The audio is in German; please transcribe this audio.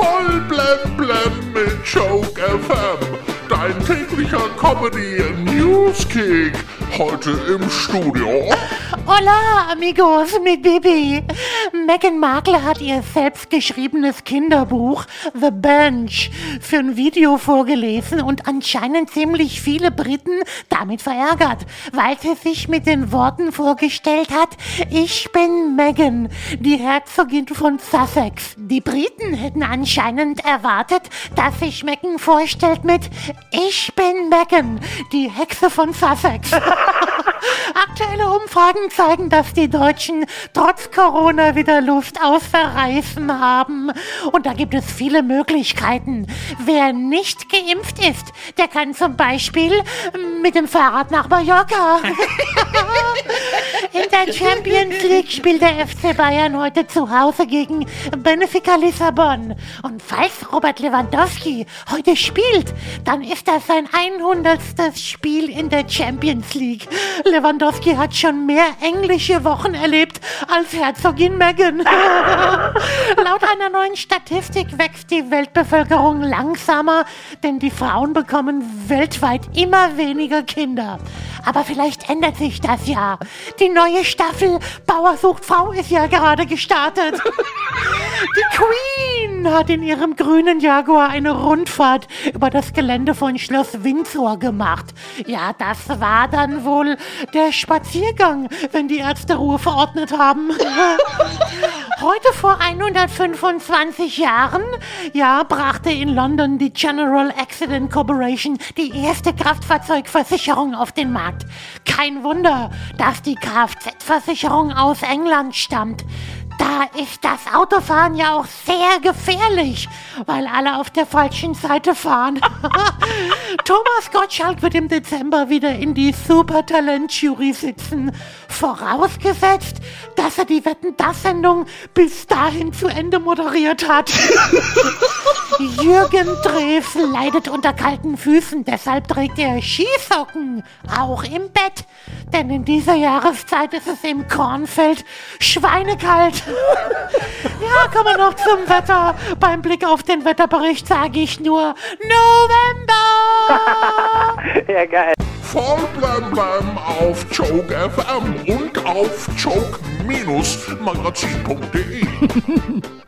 Voll blem blem mit Joke FM. Dein täglicher Comedy Newskick. Heute im Studio. Hola, amigos, mit Bibi. Meghan Markle hat ihr selbstgeschriebenes Kinderbuch The Bench für ein Video vorgelesen und anscheinend ziemlich viele Briten damit verärgert, weil sie sich mit den Worten vorgestellt hat, ich bin Meghan, die Herzogin von Sussex. Die Briten hätten anscheinend erwartet, dass sich Meghan vorstellt mit Ich bin Meghan, die Hexe von Sussex. Aktuelle Umfragen zeigen, dass die Deutschen trotz Corona wieder Lust auf Verreisen haben. Und da gibt es viele Möglichkeiten. Wer nicht geimpft ist, der kann zum Beispiel mit dem Fahrrad nach Mallorca. In der Champions League spielt der FC Bayern heute zu Hause gegen Benfica Lissabon. Und falls Robert Lewandowski heute spielt, dann ist das sein 100. Spiel in der Champions League. Lewandowski hat schon mehr englische Wochen erlebt als Herzogin Meghan. Laut einer neuen Statistik wächst die Weltbevölkerung langsamer, denn die Frauen bekommen weltweit immer weniger Kinder. Aber vielleicht ändert sich das ja. Die neue Staffel Bauer sucht Frau ist ja gerade gestartet. Die Queen hat in ihrem grünen Jaguar eine Rundfahrt über das Gelände von Schloss Windsor gemacht. Ja, das war dann wohl der Spaziergang, wenn die Ärzte Ruhe verordnet haben. Heute vor 125 Jahren, ja, brachte in London die General Accident Corporation die erste Kraftfahrzeugversicherung auf den Markt. Kein Wunder, dass die Kfz-Versicherung aus England stammt. Da ist das Autofahren ja auch sehr gefährlich, weil alle auf der falschen Seite fahren. Thomas Gottschalk wird im Dezember wieder in die Supertalent-Jury sitzen. Vorausgesetzt, dass er die Wetten das Sendung bis dahin zu Ende moderiert hat. Jürgen Drews leidet unter kalten Füßen, deshalb trägt er Skisocken, auch im Bett. Denn in dieser Jahreszeit ist es im Kornfeld schweinekalt. ja, kommen wir noch zum Wetter. Beim Blick auf den Wetterbericht sage ich nur November. ja, geil. Voll blem blem auf Joke FM und auf joke-magazin.de.